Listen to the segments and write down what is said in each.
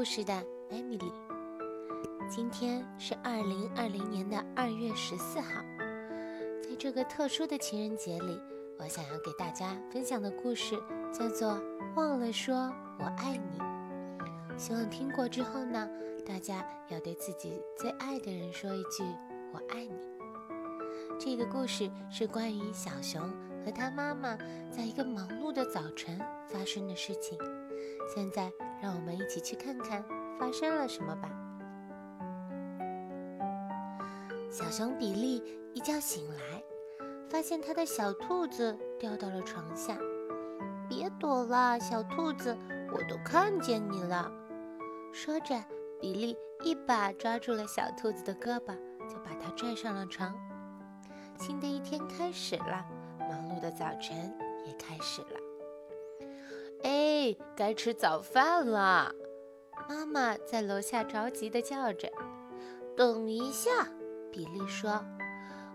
故事的艾米丽。今天是二零二零年的二月十四号，在这个特殊的情人节里，我想要给大家分享的故事叫做《忘了说我爱你》。希望听过之后呢，大家要对自己最爱的人说一句“我爱你”。这个故事是关于小熊和他妈妈在一个忙碌的早晨发生的事情。现在，让我们一起去看看发生了什么吧。小熊比利一觉醒来，发现他的小兔子掉到了床下。别躲了，小兔子，我都看见你了。说着，比利一把抓住了小兔子的胳膊，就把它拽上了床。新的一天开始了，忙碌的早晨也开始了。哎，该吃早饭了！妈妈在楼下着急地叫着。等一下，比利说：“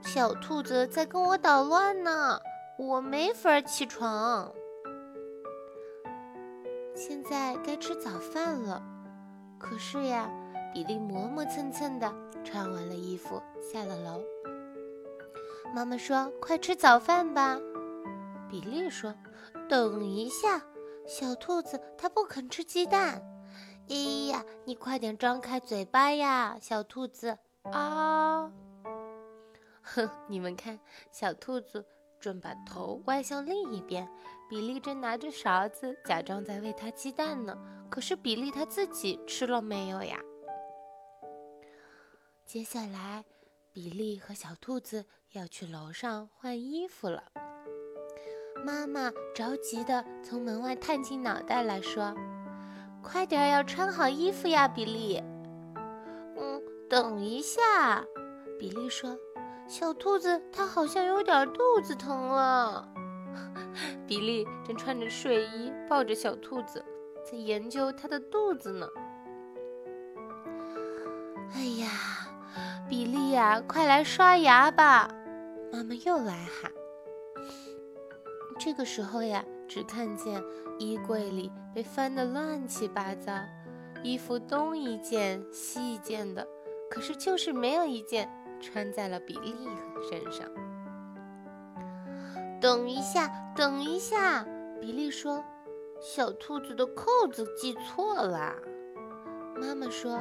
小兔子在跟我捣乱呢，我没法起床。”现在该吃早饭了，可是呀，比利磨磨蹭蹭的穿完了衣服，下了楼。妈妈说：“快吃早饭吧。”比利说：“等一下，小兔子它不肯吃鸡蛋。”哎呀，你快点张开嘴巴呀，小兔子啊！哼，你们看，小兔子正把头歪向另一边，比利正拿着勺子假装在喂它鸡蛋呢。可是比利他自己吃了没有呀？接下来。比利和小兔子要去楼上换衣服了。妈妈着急地从门外探进脑袋来说：“快点，要穿好衣服呀，比利。”“嗯，等一下。”比利说，“小兔子它好像有点肚子疼了。”比利正穿着睡衣抱着小兔子，在研究它的肚子呢。哎呀！比利呀，快来刷牙吧！妈妈又来喊。这个时候呀，只看见衣柜里被翻得乱七八糟，衣服东一件西一件的，可是就是没有一件穿在了比利身上。等一下，等一下！比利说：“小兔子的扣子系错了。”妈妈说：“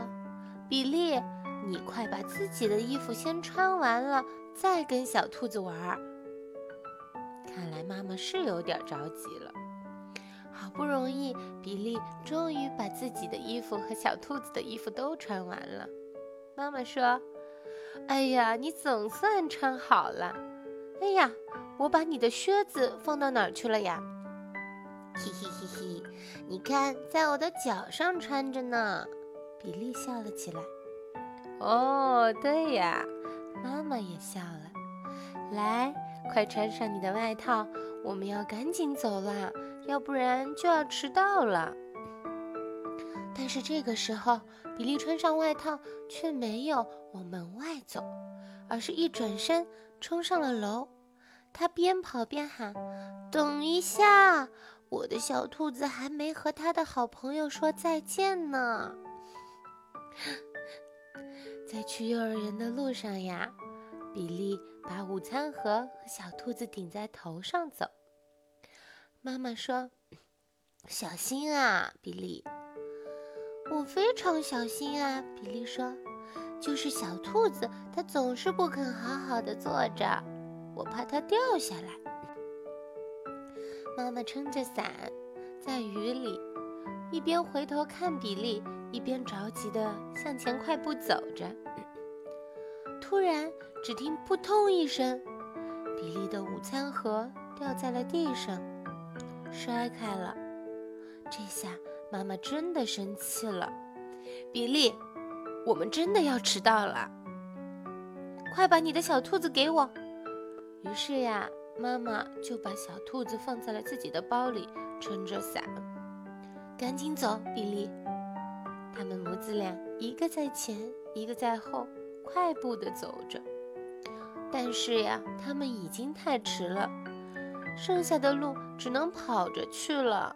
比利。”你快把自己的衣服先穿完了，再跟小兔子玩儿。看来妈妈是有点着急了。好不容易，比利终于把自己的衣服和小兔子的衣服都穿完了。妈妈说：“哎呀，你总算穿好了。哎呀，我把你的靴子放到哪儿去了呀？”嘿嘿嘿嘿，你看，在我的脚上穿着呢。比利笑了起来。哦，对呀，妈妈也笑了。来，快穿上你的外套，我们要赶紧走了，要不然就要迟到了。但是这个时候，比利穿上外套却没有往门外走，而是一转身冲上了楼。他边跑边喊：“等一下，我的小兔子还没和他的好朋友说再见呢。”在去幼儿园的路上呀，比利把午餐盒和小兔子顶在头上走。妈妈说：“小心啊，比利。”我非常小心啊，比利说：“就是小兔子，它总是不肯好好的坐着，我怕它掉下来。”妈妈撑着伞，在雨里，一边回头看比利。一边着急地向前快步走着，突然只听“扑通”一声，比利的午餐盒掉在了地上，摔开了。这下妈妈真的生气了：“比利，我们真的要迟到了！快把你的小兔子给我！”于是呀，妈妈就把小兔子放在了自己的包里，撑着伞，赶紧走，比利。他们母子俩一个在前，一个在后，快步地走着。但是呀，他们已经太迟了，剩下的路只能跑着去了。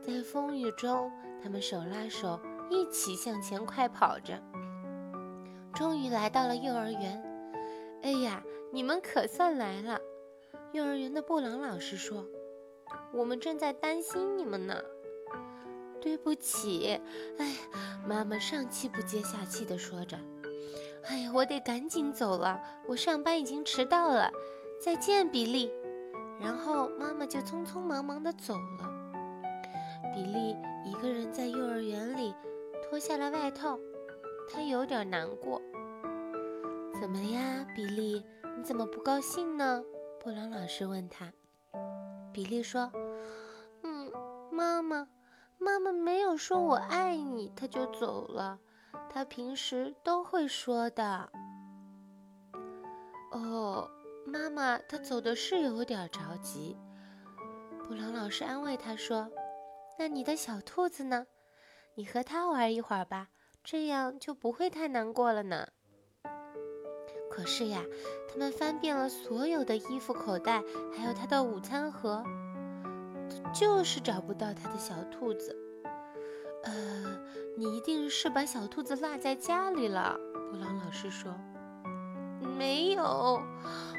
在风雨中，他们手拉手一起向前快跑着，终于来到了幼儿园。哎呀，你们可算来了！幼儿园的布朗老师说：“我们正在担心你们呢。”对不起，哎，妈妈上气不接下气地说着：“哎呀，我得赶紧走了，我上班已经迟到了。再见，比利。”然后妈妈就匆匆忙忙地走了。比利一个人在幼儿园里脱下了外套，他有点难过。怎么呀，比利？你怎么不高兴呢？布朗老师问他。比利说：“嗯，妈妈。”妈妈没有说我爱你，她就走了。他平时都会说的。哦，妈妈，他走的是有点着急。布朗老师安慰他说：“那你的小兔子呢？你和它玩一会儿吧，这样就不会太难过了呢。”可是呀，他们翻遍了所有的衣服口袋，还有他的午餐盒。就是找不到他的小兔子。呃，你一定是把小兔子落在家里了。布朗老师说：“没有，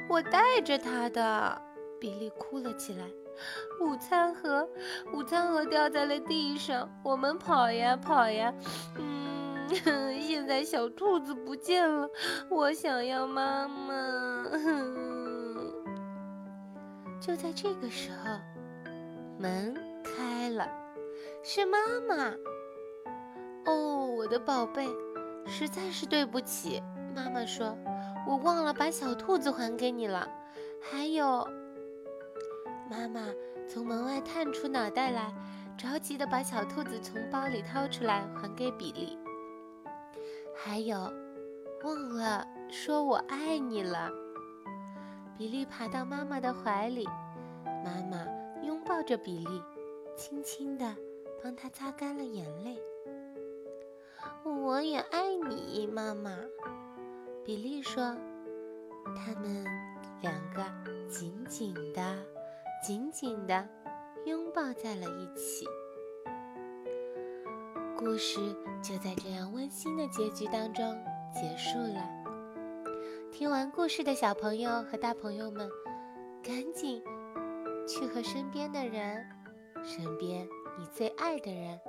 我带着它的。”比利哭了起来。午餐盒，午餐盒掉在了地上。我们跑呀跑呀，嗯，现在小兔子不见了。我想要妈妈。就在这个时候。门开了，是妈妈。哦，我的宝贝，实在是对不起。妈妈说：“我忘了把小兔子还给你了。”还有，妈妈从门外探出脑袋来，着急的把小兔子从包里掏出来还给比利。还有，忘了说我爱你了。比利爬到妈妈的怀里，妈妈。拥抱着比利，轻轻的帮他擦干了眼泪。我也爱你，妈妈。比利说。他们两个紧紧地、紧紧地拥抱在了一起。故事就在这样温馨的结局当中结束了。听完故事的小朋友和大朋友们，赶紧。去和身边的人，身边你最爱的人，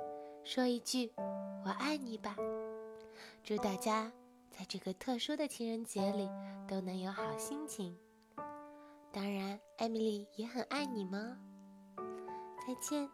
说一句“我爱你”吧。祝大家在这个特殊的情人节里都能有好心情。当然，艾米丽也很爱你吗。再见。